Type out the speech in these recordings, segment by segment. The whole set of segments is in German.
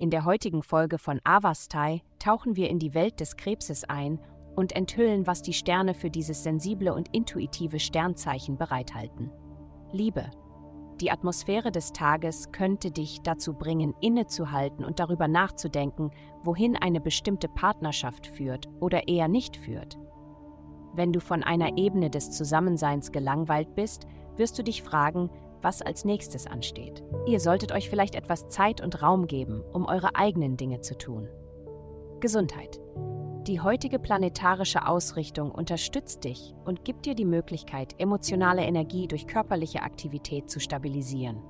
In der heutigen Folge von Avastai tauchen wir in die Welt des Krebses ein und enthüllen, was die Sterne für dieses sensible und intuitive Sternzeichen bereithalten. Liebe. Die Atmosphäre des Tages könnte dich dazu bringen, innezuhalten und darüber nachzudenken, wohin eine bestimmte Partnerschaft führt oder eher nicht führt. Wenn du von einer Ebene des Zusammenseins gelangweilt bist, wirst du dich fragen, was als nächstes ansteht. Ihr solltet euch vielleicht etwas Zeit und Raum geben, um eure eigenen Dinge zu tun. Gesundheit. Die heutige planetarische Ausrichtung unterstützt dich und gibt dir die Möglichkeit, emotionale Energie durch körperliche Aktivität zu stabilisieren.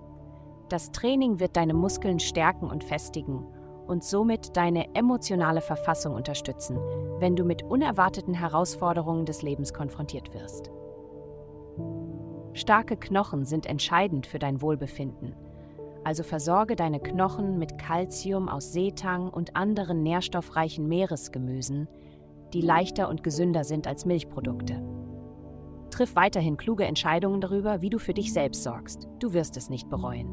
Das Training wird deine Muskeln stärken und festigen und somit deine emotionale Verfassung unterstützen, wenn du mit unerwarteten Herausforderungen des Lebens konfrontiert wirst. Starke Knochen sind entscheidend für dein Wohlbefinden. Also versorge deine Knochen mit Kalzium aus Seetang und anderen nährstoffreichen Meeresgemüsen, die leichter und gesünder sind als Milchprodukte. Triff weiterhin kluge Entscheidungen darüber, wie du für dich selbst sorgst. Du wirst es nicht bereuen.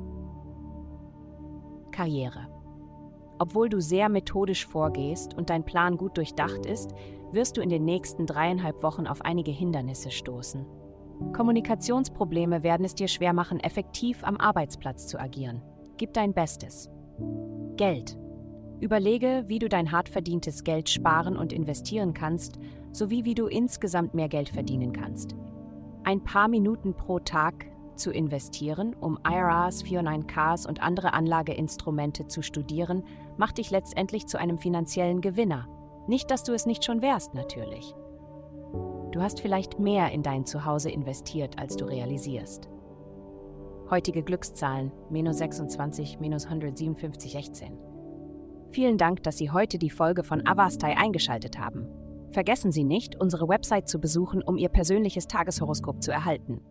Karriere. Obwohl du sehr methodisch vorgehst und dein Plan gut durchdacht ist, wirst du in den nächsten dreieinhalb Wochen auf einige Hindernisse stoßen. Kommunikationsprobleme werden es dir schwer machen, effektiv am Arbeitsplatz zu agieren. Gib dein Bestes. Geld. Überlege, wie du dein hart verdientes Geld sparen und investieren kannst, sowie wie du insgesamt mehr Geld verdienen kannst. Ein paar Minuten pro Tag zu investieren, um IRAs, 409ks und andere Anlageinstrumente zu studieren, macht dich letztendlich zu einem finanziellen Gewinner. Nicht, dass du es nicht schon wärst, natürlich. Du hast vielleicht mehr in dein Zuhause investiert, als du realisierst. Heutige Glückszahlen minus 26, minus 157, 16. Vielen Dank, dass Sie heute die Folge von Avastai eingeschaltet haben. Vergessen Sie nicht, unsere Website zu besuchen, um Ihr persönliches Tageshoroskop zu erhalten.